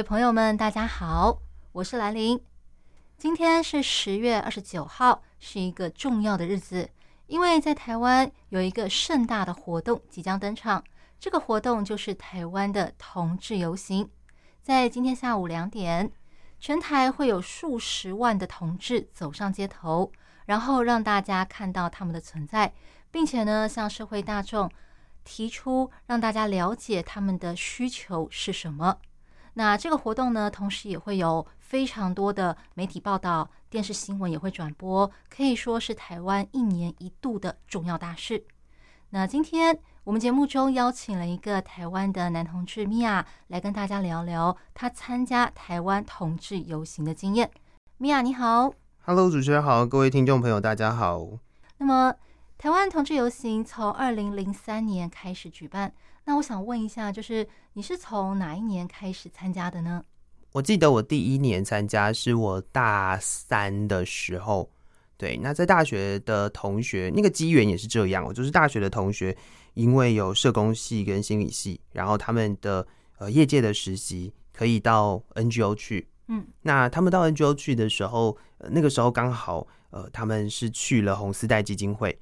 位朋友们，大家好，我是兰玲。今天是十月二十九号，是一个重要的日子，因为在台湾有一个盛大的活动即将登场。这个活动就是台湾的同志游行，在今天下午两点，全台会有数十万的同志走上街头，然后让大家看到他们的存在，并且呢，向社会大众提出让大家了解他们的需求是什么。那这个活动呢，同时也会有非常多的媒体报道，电视新闻也会转播，可以说是台湾一年一度的重要大事。那今天我们节目中邀请了一个台湾的男同志米娅来跟大家聊聊他参加台湾同志游行的经验。米娅你好，Hello，主持人好，各位听众朋友，大家好。那么台湾同志游行从二零零三年开始举办，那我想问一下，就是你是从哪一年开始参加的呢？我记得我第一年参加是我大三的时候，对，那在大学的同学，那个机缘也是这样，我就是大学的同学，因为有社工系跟心理系，然后他们的呃业界的实习可以到 NGO 去，嗯，那他们到 NGO 去的时候，呃、那个时候刚好呃他们是去了红丝带基金会。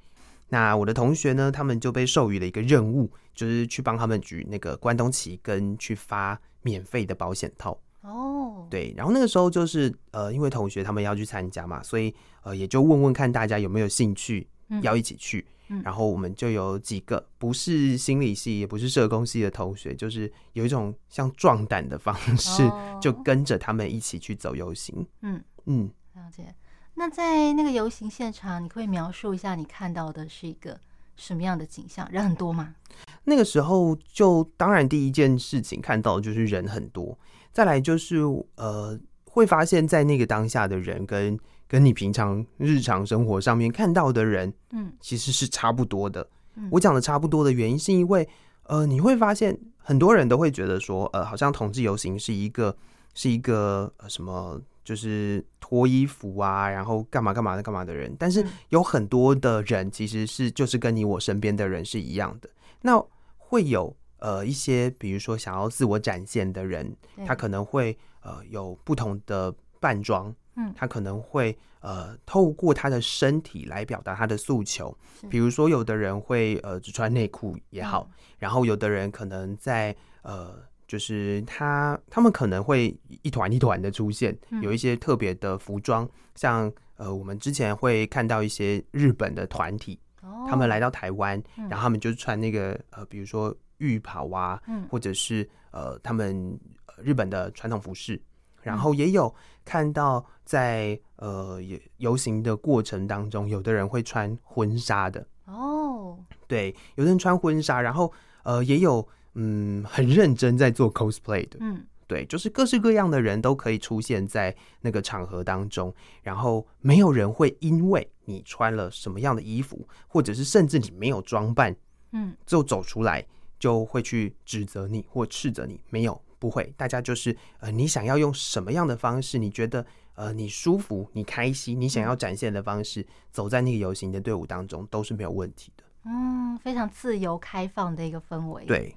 那我的同学呢，他们就被授予了一个任务，就是去帮他们举那个关东旗，跟去发免费的保险套。哦，对，然后那个时候就是呃，因为同学他们要去参加嘛，所以呃也就问问看大家有没有兴趣嗯要一起去。嗯然后我们就有几个不是心理系也不是社工系的同学，就是有一种像壮胆的方式，哦就跟着他们一起去走游行。嗯，嗯，了解。那在那个游行现场，你可以描述一下你看到的是一个什么样的景象？人很多吗？那个时候就当然第一件事情看到的就是人很多，再来就是呃会发现，在那个当下的人跟跟你平常日常生活上面看到的人，嗯其实是差不多的。嗯我讲的差不多的原因是因为，呃，你会发现很多人都会觉得说，呃，好像同志游行是一个是一个、呃、什么，就是脱衣服啊，然后干嘛干嘛的干嘛的人，但是嗯。有很多的人其实是就是跟你我身边的人是一样的，那会有呃一些比如说想要自我展现的人，他可能会呃有不同的扮装，嗯。他可能会呃透过他的身体来表达他的诉求，比如说有的人会呃只穿内裤也好，嗯。然后有的人可能在呃就是他他们可能会一团一团的出现，嗯有一些特别的服装，像呃我们之前会看到一些日本的团体，哦他们来到台湾，嗯。然后他们就穿那个呃比如说浴袍啊，嗯。或者是呃他们呃日本的传统服饰，然嗯。后也有看到在呃游游行的过程当中，有的人会穿婚纱的，哦，对，有的人穿婚纱，然后呃也有嗯很认真在做 cosplay 的，嗯对，就是各式各样的人都可以出现在那个场合当中，然后没有人会因为你穿了什么样的衣服，或者是甚至你没有装扮嗯就走出来，就会去指责你或斥责你。没有，不会，大家就是呃，你想要用什么样的方式，你觉得呃你舒服、你开心、你想要展现的方式，走在那个游行的队伍当中都是没有问题的。嗯，非常自由开放的一个氛围。，对，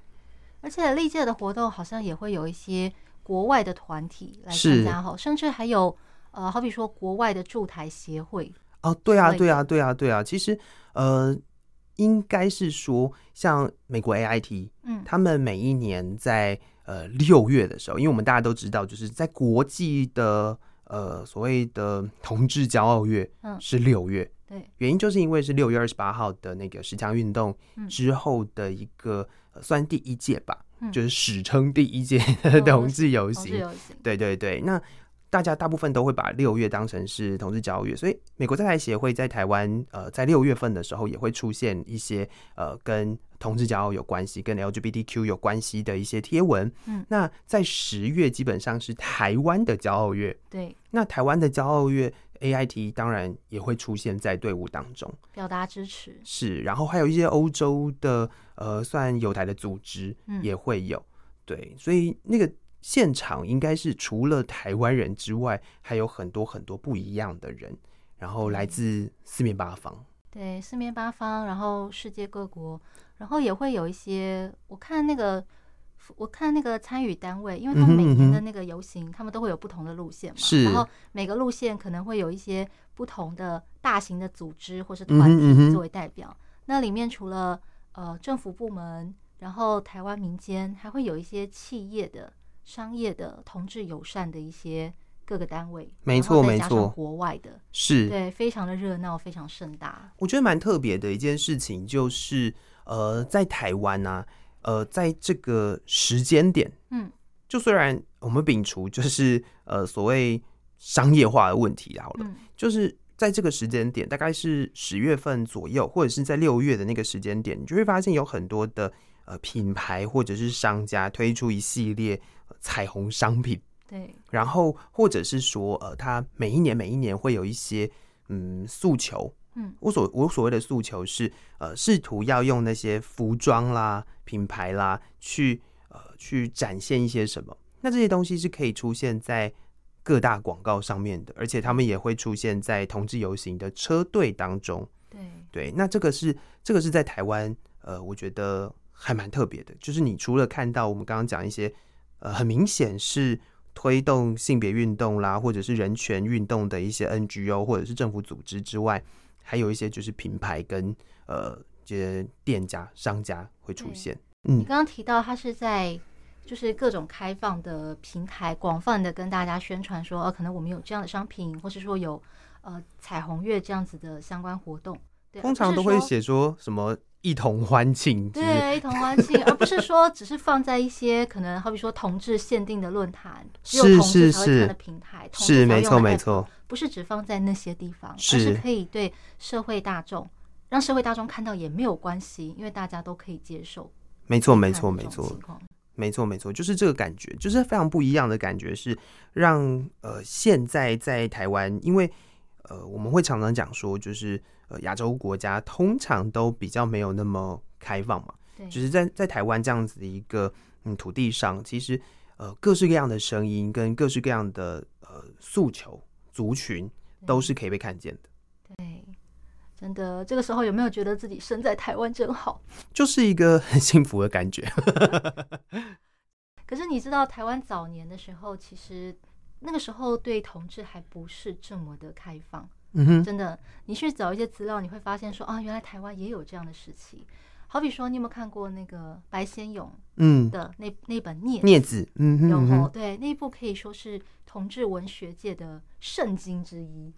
而且历届的活动好像也会有一些国外的团体来参加哈，甚至还有呃，好比说国外的驻台协会。哦，对啊，对啊，对啊，对啊。其实，呃，应该是说，像美国 AIT，嗯他们每一年在呃六月的时候，因为我们大家都知道，就是在国际的呃所谓的同志骄傲月嗯是六月，对，原因就是因为是六月二十八号的那个十强运动嗯之后的一个、呃算第一届吧，嗯就是史称第一届同志游行。游行。对对对，那大家大部分都会把六月当成是同志交月，所以美国在台协会在台湾呃在六月份的时候也会出现一些呃跟同志骄傲有关系，跟 LGBTQ 有关系的一些贴文。嗯，那在十月基本上是台湾的骄傲月，对，那台湾的骄傲月 AIT 当然也会出现在队伍当中。表达支持，是，然后还有一些欧洲的呃，算有台的组织嗯也会有，对，所以那个现场应该是除了台湾人之外，还有很多很多不一样的人，然后来自四面八方。对，四面八方，然后世界各国，然后也会有一些，我看那个。我看那个参与单位，因为他们每年的那个游行，他们都会有不同的路线嘛，是然后每个路线可能会有一些不同的大型的组织或是嗯团体作为代表。那里面除了呃政府部门，然后台湾民间，还会有一些企业的、商业的、同志友善的一些各个单位，没错没错。国外的，是，对，非常的热闹，非常盛大。我觉得蛮特别的一件事情，就是呃，在台湾呢、呃，在这个时间点，嗯，就虽然我们摒除就是呃所谓商业化的问题好了，嗯。就是在这个时间点，大概是十月份左右，或者是在六月的那个时间点，你就会发现有很多的呃品牌或者是商家推出一系列、呃彩虹商品，对，然后或者是说呃，他每一年每一年会有一些嗯诉求。嗯我所我所谓的诉求是，呃，试图要用那些服装啦、品牌啦，去呃去展现一些什么。那这些东西是可以出现在各大广告上面的，而且他们也会出现在同志游行的车队当中。对，对，那这个是这个是在台湾，呃，我觉得还蛮特别的。就是你除了看到我们刚刚讲一些，呃，很明显是推动性别运动啦，或者是人权运动的一些 NGO 或者是政府组织之外，还有一些就是品牌跟呃这些店家、商家会出对现。嗯，你刚刚提到它是在就是各种开放的平台，广泛的跟大家宣传说，呃，可能我们有这样的商品，或是说有呃彩虹月这样子的相关活动。对，通常都会写说什么一同欢庆，对，一同欢庆，而不是说只是放在一些可能好比说同志限定的论坛，只有是同志是是才会看的平台，是没错没错，不是只放在那些地方，而是是可以对社会大众，让社会大众看到也没有关系，因为大家都可以接受。没错没错没错没错，没错，就是这个感觉，就是非常不一样的感觉，是让呃现在在台湾，因为呃我们会常常讲说，就是呃亚洲国家通常都比较没有那么开放嘛，对，就是在在台湾这样子的一个嗯土地上，其实呃各式各样的声音跟各式各样的呃诉求族群都是可以被看见的，对，真的，这个时候有没有觉得自己生在台湾真好？就是一个很幸福的感觉。可是你知道，台湾早年的时候，其实那个时候对同志还不是这么的开放。嗯哼，真的，你去找一些资料，你会发现说啊，原来台湾也有这样的时期。好比说，你有没有看过那个白先勇嗯，的那那本《孽镊子，嗯嗯哼哦，对，那一部可以说是同志文学界的圣经之一。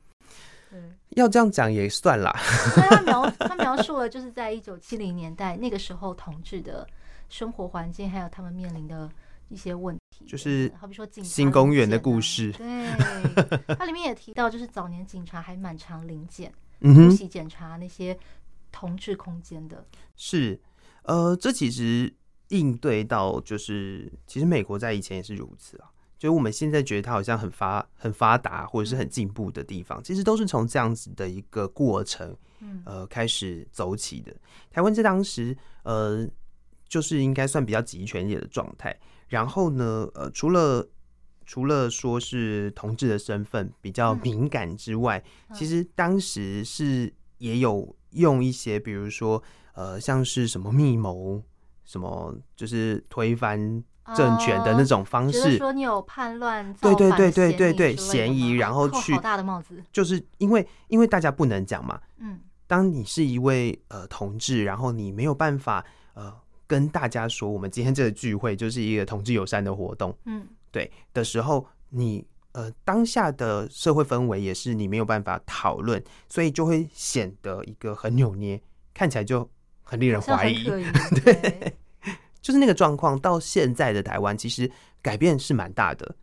对，要这样讲也算啦。所以他描他描述了就是在一九七零年代那个时候同志的生活环境，还有他们面临的一些问题，就是好比说警察新公园的故事对，它里面也提到，就是早年警察还蛮常临检、突袭检查那些同志空间的。是，呃，这其实应对到就是，其实美国在以前也是如此啊。就是我们现在觉得它好像很发很发达或者是很进步的地方，其实都是从这样子的一个过程，嗯，呃，开始走起的。台湾在当时，呃，就是应该算比较集权一点的状态。然后呢，呃，除了除了说是同志的身份比较嗯敏感之外，嗯其实当时是也有用一些，比如说呃，像是什么密谋，什么就是推翻政权的那种方式，说你有叛乱、对对对对对对嫌疑然后去好大的帽子。就是因为因为大家不能讲嘛，嗯，当你是一位呃同志，然后你没有办法呃跟大家说，我们今天这个聚会就是一个同志友善的活动，嗯，对的时候，你呃当下的社会氛围也是你没有办法讨论，所以就会显得一个很扭捏，看起来就很令人怀疑。对，就是那个状况，到现在的台湾其实改变是蛮大的。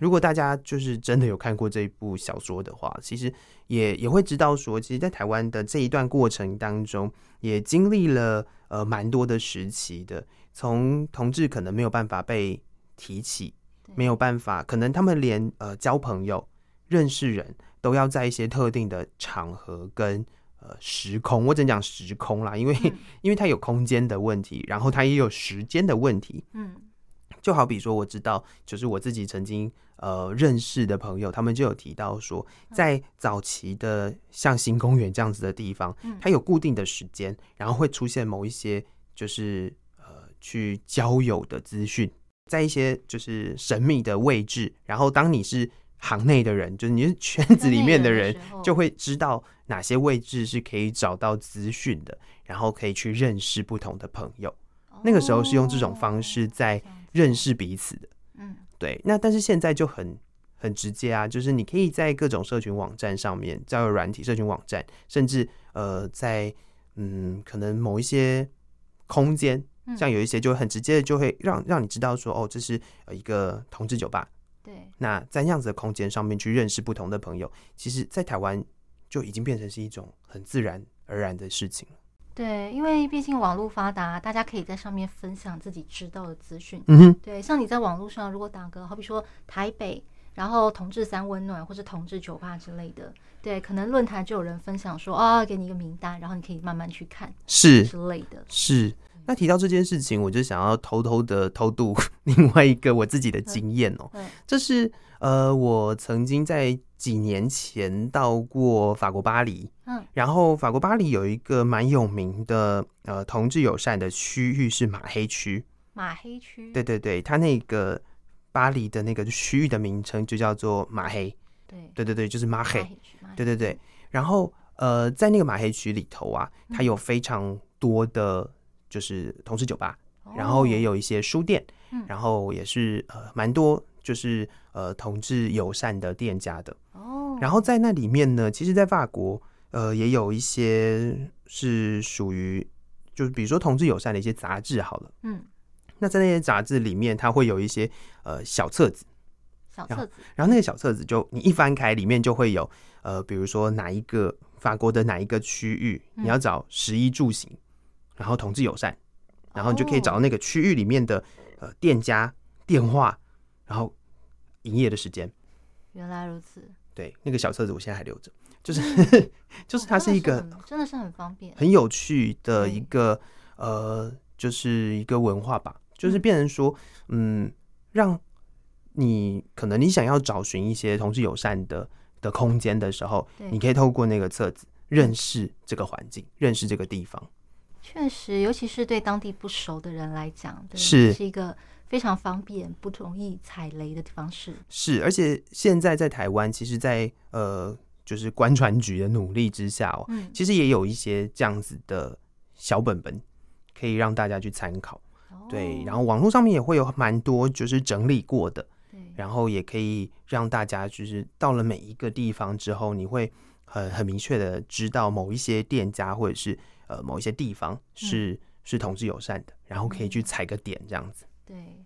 如果大家就是真的有看过这一部小说的话，其实也也会知道说，其实，在台湾的这一段过程当中，也经历了呃蛮多的时期的，从同志可能没有办法被提起，对没有办法，可能他们连呃交朋友、认识人都要在一些特定的场合跟呃时空，我只能讲时空啦，因为、嗯。因为它有空间的问题，然后它也有时间的问题。嗯。就好比说，我知道，就是我自己曾经呃认识的朋友，他们就有提到说，在早期的像新公园这样子的地方嗯，它有固定的时间，然后会出现某一些就是呃去交友的资讯，在一些就是神秘的位置，然后当你是行内的人，就是你是圈子里面的人就会知道哪些位置是可以找到资讯的，然后可以去认识不同的朋友。那个时候是用这种方式在认识彼此的。嗯对，那但是现在就很很直接啊，就是你可以在各种社群网站上面，交友软体、社群网站，甚至呃，在嗯，可能某一些空间，嗯像有一些就很直接的，就会让让你知道说，哦，这是呃一个同志酒吧。对那在那样子的空间上面去认识不同的朋友，其实，在台湾就已经变成是一种很自然而然的事情了。对，因为毕竟网络发达，大家可以在上面分享自己知道的资讯。嗯哼，对，像你在网络上如果打个，好比说台北，然后同志三温暖或者同志酒吧之类的，对，可能论坛就有人分享说，啊、给你一个名单，然后你可以慢慢去看是之类的。是。那提到这件事情，我就想要偷偷的偷渡 另外一个我自己的经验哦、嗯。这是呃，我曾经在几年前到过法国巴黎，嗯，然后法国巴黎有一个蛮有名的呃同志友善的区域是马黑区，马黑区，对对对，它那个巴黎的那个区域的名称就叫做马黑，对。对对对，就是马黑对对对，然后呃，在那个马黑区里头啊，它有非常多的就是同志酒吧，然后也哦有一些书店，嗯然后也是呃蛮多就是呃同志友善的店家的。哦，然后在那里面呢，其实，在法国呃也有一些是属于就是比如说同志友善的一些杂志好了。嗯，那在那些杂志里面，它会有一些呃小册子，小册子，然后那个小册子就你一翻开，里面就会有呃，比如说哪一个法国的哪一个区域，嗯你要找十一住行，然后同志友善，然后你就可以找到哦。那个区域里面的呃店家电话，然后营业的时间。原来如此，对，那个小册子我现在还留着，就是 就是哦它是一个真的很真的是很方便，很有趣的一个呃，就是一个文化吧，就是嗯。变成说，嗯，让你可能你想要找寻一些同志友善的的空间的时候，你可以透过那个册子认识这个环境，认识这个地方。确实，尤其是对当地不熟的人来讲，是是一个非常方便、不容易踩雷的方式。是，而且现在在台湾，其实在，呃，就是官船局的努力之下哦，嗯，其实也有一些这样子的小本本可以让大家去参考。对，然后后网络上面也会有蛮多就是整理过的，对，然后也可以让大家就是到了每一个地方之后，你会很很明确的知道某一些店家或者是呃某一些地方是、是同志友善的，然后可以去嗯踩个点这样子。对，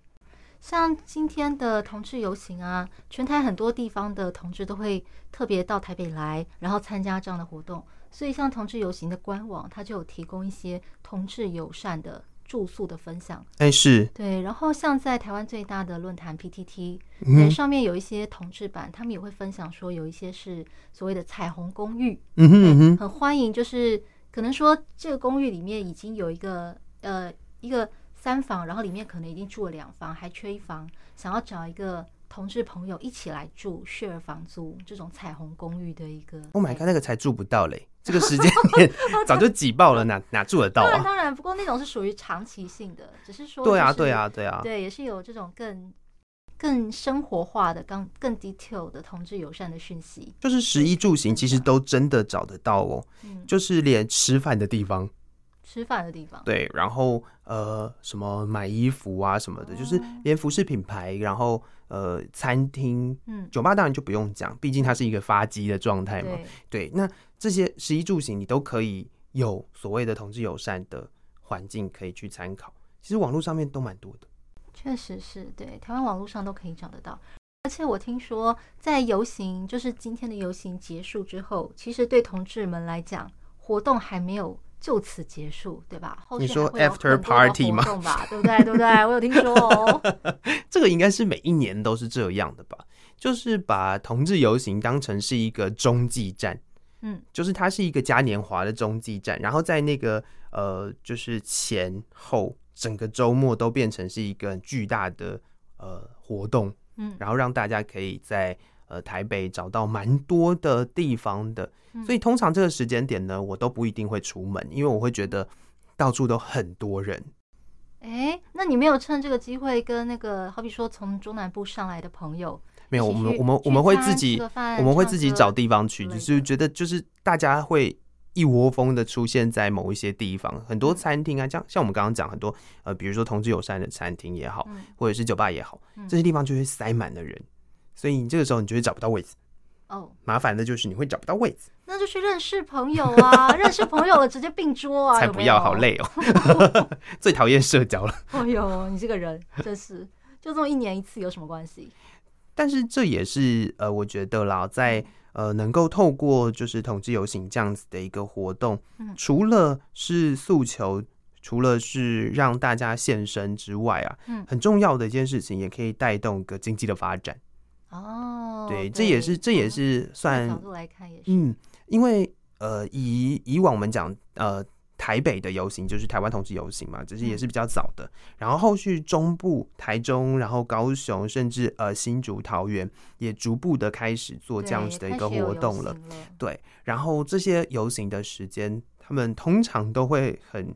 像今天的同志游行啊，全台很多地方的同志都会特别到台北来，然后参加这样的活动。所以，像同志游行的官网，它就有提供一些同志友善的住宿的分享。哎，是，对，然后像在台湾最大的论坛 PTT，上面有一些同志版，他们也会分享说，有一些是所谓的彩虹公寓，嗯哼嗯，哼，很欢迎，就是可能说这个公寓里面已经有一个呃一个三房，然后里面可能已经住了两房，还缺一房，想要找一个同志朋友一起来住，share 房租这种彩虹公寓的一个。Oh my god，那个才住不到嘞，这个时间点 早就挤爆了，哪哪住得到啊？当然当然，不过那种是属于长期性的，只是说对啊，就是对啊，对啊，对，也是有这种更更生活化的、更更 detail 的同志友善的讯息。就是食衣住行其实都真的找得到哦，嗯，就是连吃饭的地方，吃饭的地方。对，然后呃什么买衣服啊什么的，就是哦连服饰品牌，然后呃餐厅、嗯，酒吧当然就不用讲，毕竟它是一个发机的状态嘛。对，对，那这些食衣住行你都可以有所谓的同志友善的环境可以去参考，其实网络上面都蛮多的。确实是对，台湾网络上都可以找得到。而且我听说，在游行，就是今天的游行结束之后，其实对同志们来讲，活动还没有就此结束，对吧？后你说 after party 吗对不对？对 不对？我有听说哦。这个应该是每一年都是这样的吧？就是把同志游行当成是一个中继站，嗯，就是它是一个嘉年华的中继站，然后在那个呃，就是前后整个周末都变成是一个巨大的呃活动，嗯然后让大家可以在呃台北找到蛮多的地方的，所以通常这个时间点呢，我都不一定会出门，因为我会觉得到处都很多人。哎，那你没有趁这个机会跟那个，好比说从中南部上来的朋友，没有，我们我们我们会自己我们会自己找地方去，就是觉得就是大家会一窝蜂的出现在某一些地方，很多嗯。餐厅啊，像像我们刚刚讲很多呃，比如说同志友善的餐厅也好，嗯。或者是酒吧也好，嗯。这些地方就会塞满了人，所以你这个时候你就会找不到位置。哦，麻烦的就是你会找不到位置，那就去认识朋友啊，认识朋友了直接并桌啊，才不要，有有好。累哦，最讨厌社交了。哎呦，你这个人真是，就这么一年一次有什么关系？但是这也是呃，我觉得啦，在呃能够透过就是同志游行这样子的一个活动，嗯除了是诉求，除了是让大家现身之外啊，嗯很重要的一件事情，也可以带动个经济的发展。哦，对，这也是这也是算角度来看也是，嗯，因为呃，以以往我们讲呃。台北的游行就是台湾同志游行嘛，只是也是比较早的。然后后续中部、台中，然后高雄，甚至呃新竹、桃园也逐步的开始做这样子的一个活动了。了。对，然后这些游行的时间，他们通常都会很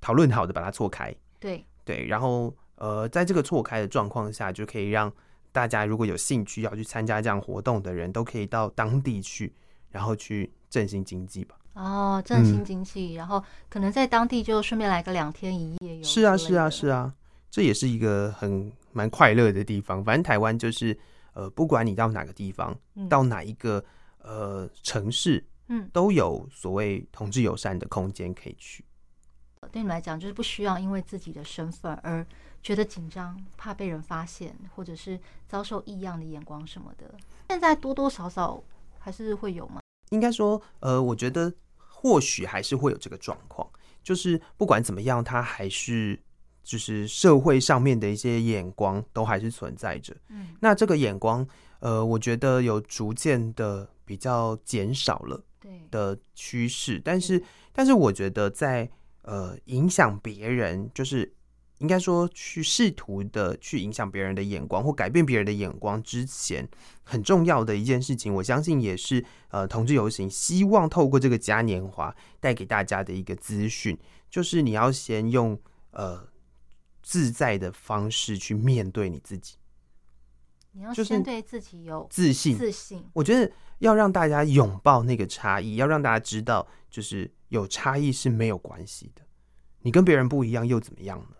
讨论好的把它错开。对，对，然后呃，在这个错开的状况下，就可以让大家如果有兴趣要去参加这样活动的人，都可以到当地去，然后去振兴经济吧。哦，振兴嗯经济，然后可能在当地就顺便来个两天一夜游。是啊，是啊，是。啊，这也是一个很蛮快乐的地方。反正台湾就是呃，不管你到哪个地方，嗯到哪一个呃城市，嗯，都有所谓同志友善的空间可以去。对你们来讲，就是不需要因为自己的身份而觉得紧张，怕被人发现，或者是遭受异样的眼光什么的。现在多多少少还是会有吗。应该说，呃，我觉得或许还是会有这个状况，就是不管怎么样，它还是就是社会上面的一些眼光都还是存在着。嗯那这个眼光，呃，我觉得有逐渐的比较减少了对，的趋势，但是，但是我觉得在呃影响别人，就是应该说去试图的去影响别人的眼光或改变别人的眼光之前，很重要的一件事情，我相信也是呃同志游行希望透过这个嘉年华带给大家的一个资讯，就是你要先用呃自在的方式去面对你自己，你要先对自己有自信，自信。我觉得要让大家拥抱那个差异，要让大家知道，就是有差异是没有关系的。你跟别人不一样又怎么样呢？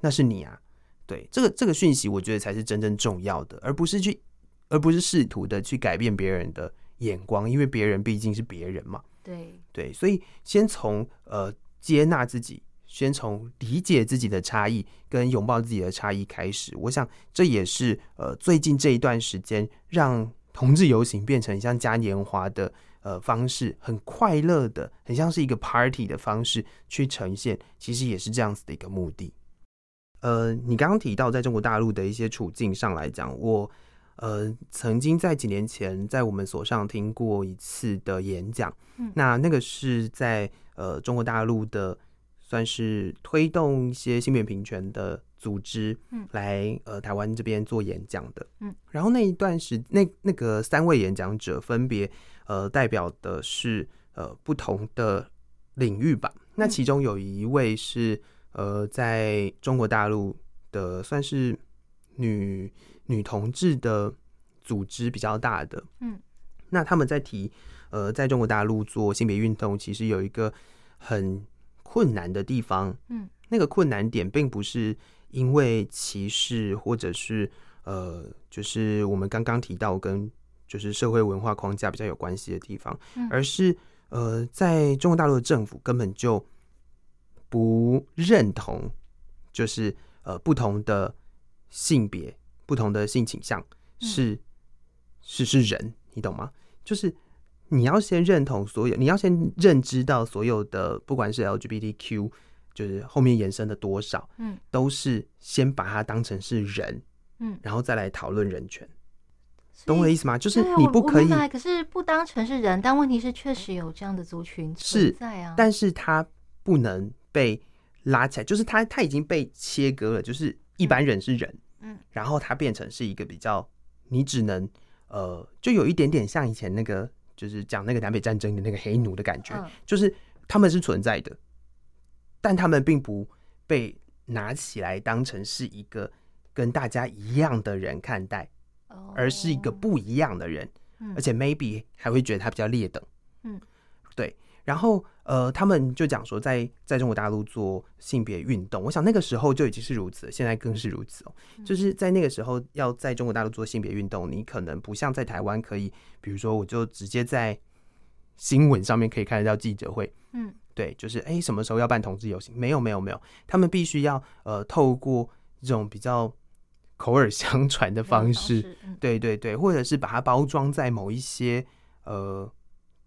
那是你啊。对，这个这个讯息，我觉得才是真正重要的，而不是去，而不是试图的去改变别人的眼光，因为别人毕竟是别人嘛。对，对，所以先从呃接纳自己，先从理解自己的差异跟拥抱自己的差异开始。我想这也是呃最近这一段时间让同志游行变成像嘉年华的呃方式，很快乐的，很像是一个 party 的方式去呈现，其实也是这样子的一个目的。呃，你刚刚提到在中国大陆的一些处境上来讲，我呃曾经在几年前在我们所上听过一次的演讲，嗯。那那个是在呃中国大陆的算是推动一些性别平权的组织，嗯。来呃台湾这边做演讲的，嗯，然后那一段时那那个三位演讲者分别呃代表的是呃不同的领域吧，那嗯。其中有一位是呃在中国大陆的算是女女同志的组织比较大的，嗯，那他们在提呃在中国大陆做性别运动，其实有一个很困难的地方，嗯，那个困难点并不是因为歧视或者是呃就是我们刚刚提到跟就是社会文化框架比较有关系的地方，嗯。而是呃在中国大陆的政府根本就不认同，就是呃不同的性别、不同的性倾向嗯是、是是人，你懂吗？就是你要先认同所有，你要先认知到所有的，不管是 LGBTQ，就是后面延伸的多少，嗯，都是先把它当成是人，嗯，然后再来讨论人权，懂我的意思吗？就是你不可以可是不当成是人，但问题是确实有这样的族群是存在啊。但是他不能被拉起来，就是他他已经被切割了，就是一般人是人，嗯，然后他变成是一个比较，你只能呃，就有一点点像以前那个，就是讲那个南北战争的那个黑奴的感觉，嗯。就是他们是存在的，但他们并不被拿起来当成是一个跟大家一样的人看待，哦。而是一个不一样的人，嗯。而且 maybe 还会觉得他比较劣等。嗯，对。然后呃，他们就讲说在，在中国大陆做性别运动，我想那个时候就已经是如此了，现在更是如此哦。嗯就是在那个时候，要在中国大陆做性别运动，你可能不像在台湾可以，比如说我就直接在新闻上面可以看得到记者会，嗯对，就是哎、诶什么时候要办同志游行？没有，没有，没有，他们必须要呃透过这种比较口耳相传的方式，，嗯对对对，或者是把它包装在某一些呃，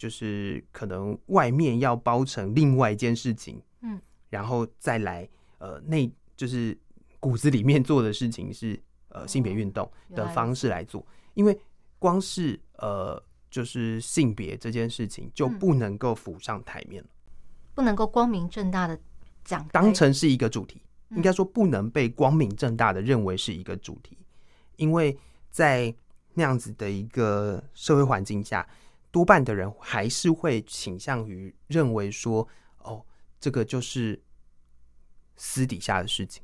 就是可能外面要包成另外一件事情，嗯，然后再来呃内就是骨子里面做的事情是呃性别运动的方式来做，因为光是呃就是性别这件事情就嗯。不能够浮上台面了，不能够光明正大的讲，当成是一个主题，嗯。应该说不能被光明正大的认为是一个主题，因为在那样子的一个社会环境下，多半的人还是会倾向于认为说，哦，这个就是私底下的事情，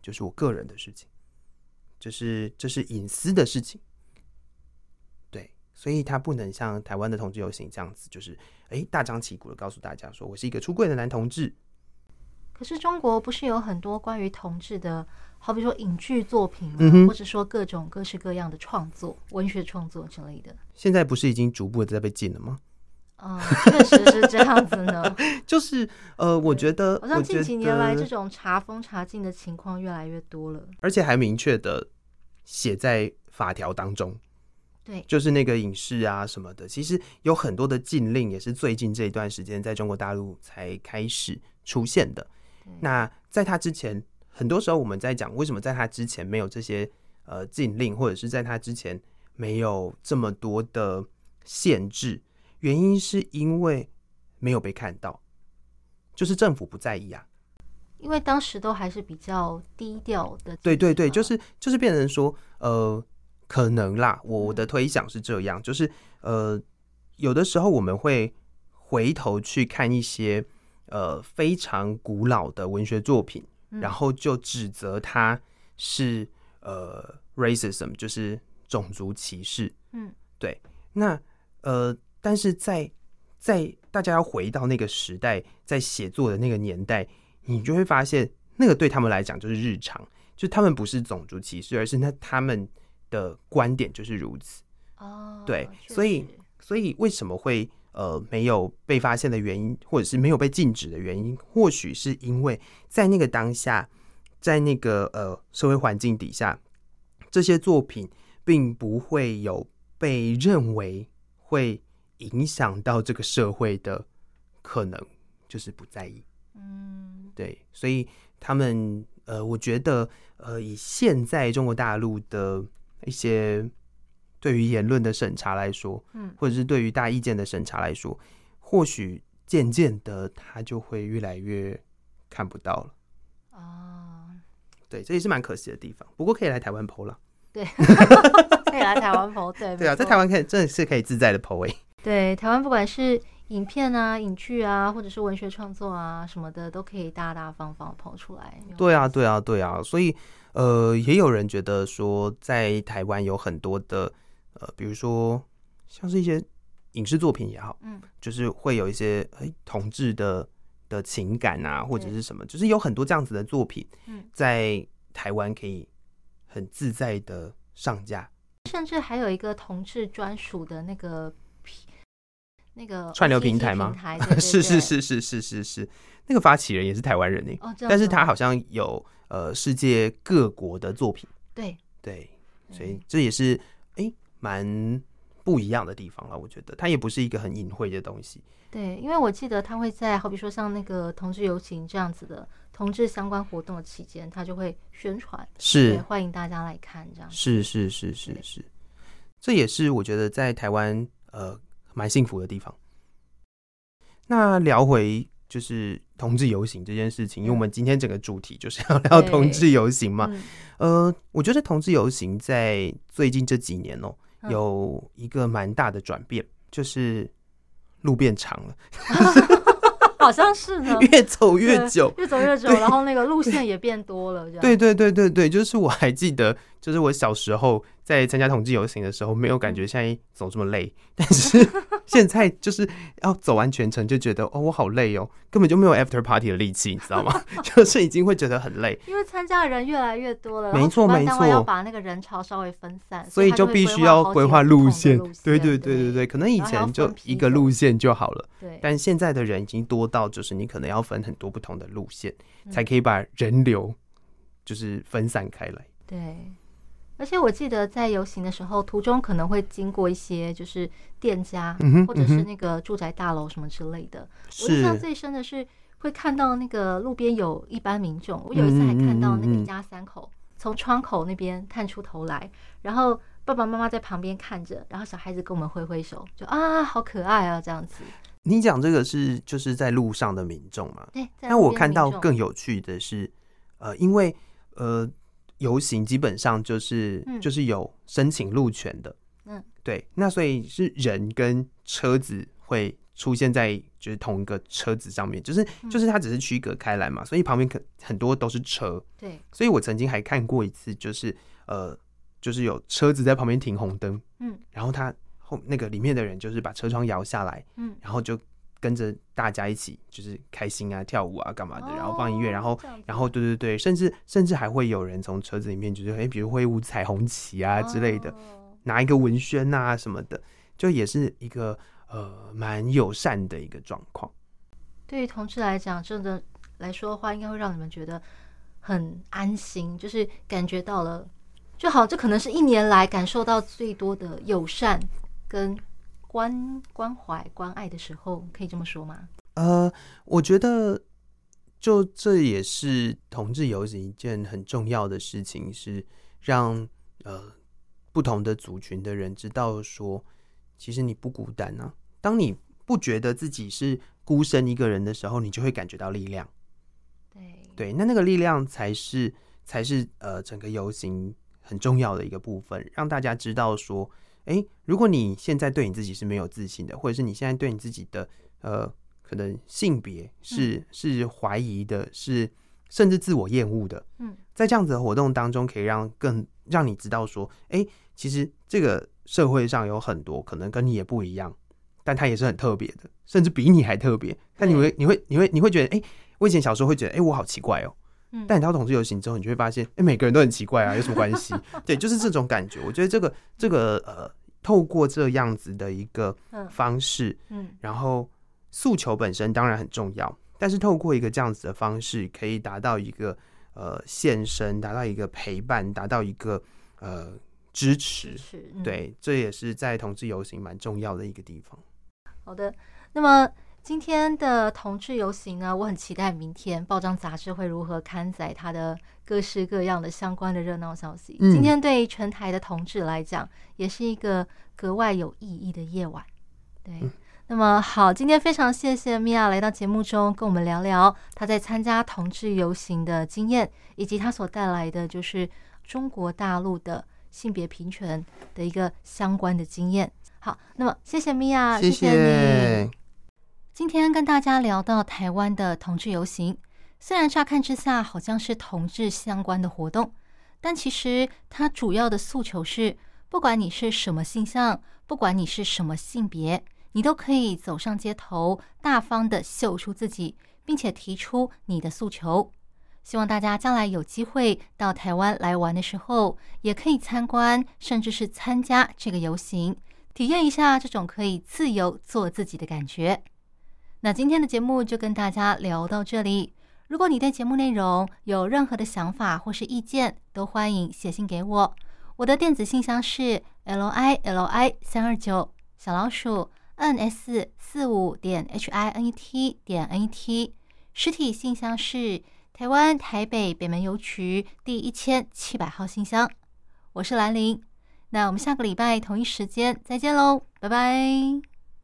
就是我个人的事情，就是这是隐私的事情。对，所以他不能像台湾的同志游行这样子，就是哎大张旗鼓的告诉大家说我是一个出柜的男同志，可是中国不是有很多关于同志的，好比说影剧作品吗？嗯或者说各种各式各样的创作、文学创作之类的。现在不是已经逐步的在被禁了吗？嗯，确实是这样子呢。就是呃，我觉得，好像近几年来，这种查封查禁的情况越来越多了。而且还明确的写在法条当中，对，就是那个影视啊什么的，其实有很多的禁令也是最近这一段时间在中国大陆才开始出现的。对那在他之前，很多时候我们在讲为什么在他之前没有这些呃禁令，或者是在他之前没有这么多的限制，原因是因为没有被看到，就是政府不在意啊。因为当时都还是比较低调的。对对对，就是就是变成说，呃，可能啦，我我的推想是这样，就是呃，有的时候我们会回头去看一些呃非常古老的文学作品，嗯然后就指责他是呃 racism，就是种族歧视。嗯，对。那呃，但是在在大家要回到那个时代，在写作的那个年代，你就会发现，那个对他们来讲就是日常，就他们不是种族歧视，而是那他们的观点就是如此。哦，对所以所以为什么会呃没有被发现的原因，或者是没有被禁止的原因，或许是因为在那个当下，在那个呃社会环境底下，这些作品并不会有被认为会影响到这个社会的可能，就是不在意。嗯，对，所以他们呃，我觉得呃，以现在中国大陆的一些对于言论的审查来说，嗯或者是对于大意见的审查来说，或许渐渐的他就会越来越看不到了。哦，对，这也是蛮可惜的地方。不过可以来台湾剖了。对，可以来台湾剖，对，对啊，在台湾可以真的是可以自在的剖诶。对台湾不管是影片啊、影剧啊，或者是文学创作啊什么的，都可以大大方方跑出来。对啊，对啊，对啊，所以呃，也有人觉得说，在台湾有很多的呃，比如说像是一些影视作品也好，嗯，就是会有一些哎同志的的情感啊，或者是什么，就是有很多这样子的作品，嗯，在台湾可以很自在的上架，甚至还有一个同志专属的那个平那个串流平台吗 是是是是是是是，那个发起人也是台湾人呢，哦，这但是他好像有呃世界各国的作品，对，对，所嗯以这也是哎蛮不一样的地方了。我觉得它也不是一个很隐晦的东西。对，因为我记得他会在好比说像那个同志游行这样子的同志相关活动的期间，他就会宣传，是欢迎大家来看这样。是是是是是，这也是我觉得在台湾呃蛮幸福的地方。那聊回就是同志游行这件事情，因为我们今天整个主题就是要聊同志游行嘛。嗯呃，我觉得同志游行在最近这几年哦、嗯有一个蛮大的转变，就是路变长了，好像是呢，越走越久。越走越久，然后那个路线也变多了，这样。对对对对对，就是我还记得，就是我小时候在参加统计游行的时候，没有嗯感觉现在走这么累，但是 现在就是要走完全程，就觉得哦，我好累哦，根本就没有 after party 的力气，你知道吗？就是已经会觉得很累，因为参加的人越来越多了，没错没错要把那个人潮稍微分散，所以就必须要规划路路线。对对对对对对，可能以前就一个路线就好了。对但现在的人已经多到，就是你可能要分很多不同的路线，嗯才可以把人流就是分散开来。对。而且我记得在游行的时候，途中可能会经过一些就是店家，或者是那个住宅大楼什么之类的。我印象，最深的是会看到那个路边有一般民众，我有一次还看到那个一家三口从窗口那边探出头来，然后爸爸妈妈在旁边看着，然后小孩子跟我们挥挥手，就啊好可爱啊这样子。你讲这个是就是在路上的民众嘛？对，在那我看到更有趣的是，呃，因为呃游行基本上就是、嗯。就是有申请路权的，嗯，对，那所以是人跟车子会出现在就是同一个车子上面，就是嗯。就是它只是区隔开来嘛，所以旁边可很多都是车，对，所以我曾经还看过一次，就是呃就是有车子在旁边停红灯，嗯。然后他后那个里面的人就是把车窗摇下来，嗯，然后就跟着大家一起就是开心啊、跳舞啊、干嘛的，然后放音乐，哦然后然后对对对，甚至甚至还会有人从车子里面就是哎，比如挥舞彩虹旗啊之类的，哦拿一个文宣啊什么的，就也是一个呃蛮友善的一个状况。对于同志来讲，真的来说的话，应该会让你们觉得很安心，就是感觉到了，就好，这可能是一年来感受到最多的友善跟关关怀、关爱的时候，可以这么说吗？呃，我觉得就这也是同志游行一件很重要的事情，是让呃不同的族群的人知道说，其实你不孤单啊。当你不觉得自己是孤身一个人的时候，你就会感觉到力量。对，对，那那个力量才是才是呃整个游行很重要的一个部分，让大家知道说，诶，如果你现在对你自己是没有自信的，或者是你现在对你自己的呃可能性别是、是怀疑的，是甚至自我厌恶的，嗯，在这样子的活动当中，可以让更让你知道说，诶，其实这个社会上有很多可能跟你也不一样，但他也是很特别的，甚至比你还特别。但你会你会你会你会觉得，诶，我以前小时候会觉得，诶，我好奇怪哦。嗯，但你到同志游行之后，你就会发现，哎、每个人都很奇怪啊，有什么关系？对，就是这种感觉。我觉得这个这个呃，透过这样子的一个嗯方式，嗯然后诉求本身当然很重要，但是透过一个这样子的方式，可以达到一个呃现身，达到一个陪伴，达到一个呃支持。是，嗯，对，这也是在同志游行蛮重要的一个地方。好的，那么今天的同志游行呢，我很期待明天报章杂志会如何刊载它的各式各样的相关的热闹消息。嗯今天对于全台的同志来讲，也是一个格外有意义的夜晚。对。嗯那么好，今天非常谢谢米娅来到节目中跟我们聊聊她在参加同志游行的经验，以及她所带来的就是中国大陆的性别平权的一个相关的经验。好，那么谢谢米娅，谢谢你。今天跟大家聊到台湾的同志游行，虽然乍看之下好像是同志相关的活动，但其实它主要的诉求是，不管你是什么性向，不管你是什么性别，你都可以走上街头，大方的秀出自己，并且提出你的诉求。希望大家将来有机会到台湾来玩的时候，也可以参观，甚至是参加这个游行，体验一下这种可以自由做自己的感觉。那今天的节目就跟大家聊到这里。如果你对节目内容有任何的想法或是意见，都欢迎写信给我。我的电子信箱是 l i l i 三二九小老鼠 n s 四五点 h i n e t 点 n e t，实体信箱是台湾台北北门邮局第一千七百号信箱。我是兰陵，那我们下个礼拜同一时间再见喽，拜拜。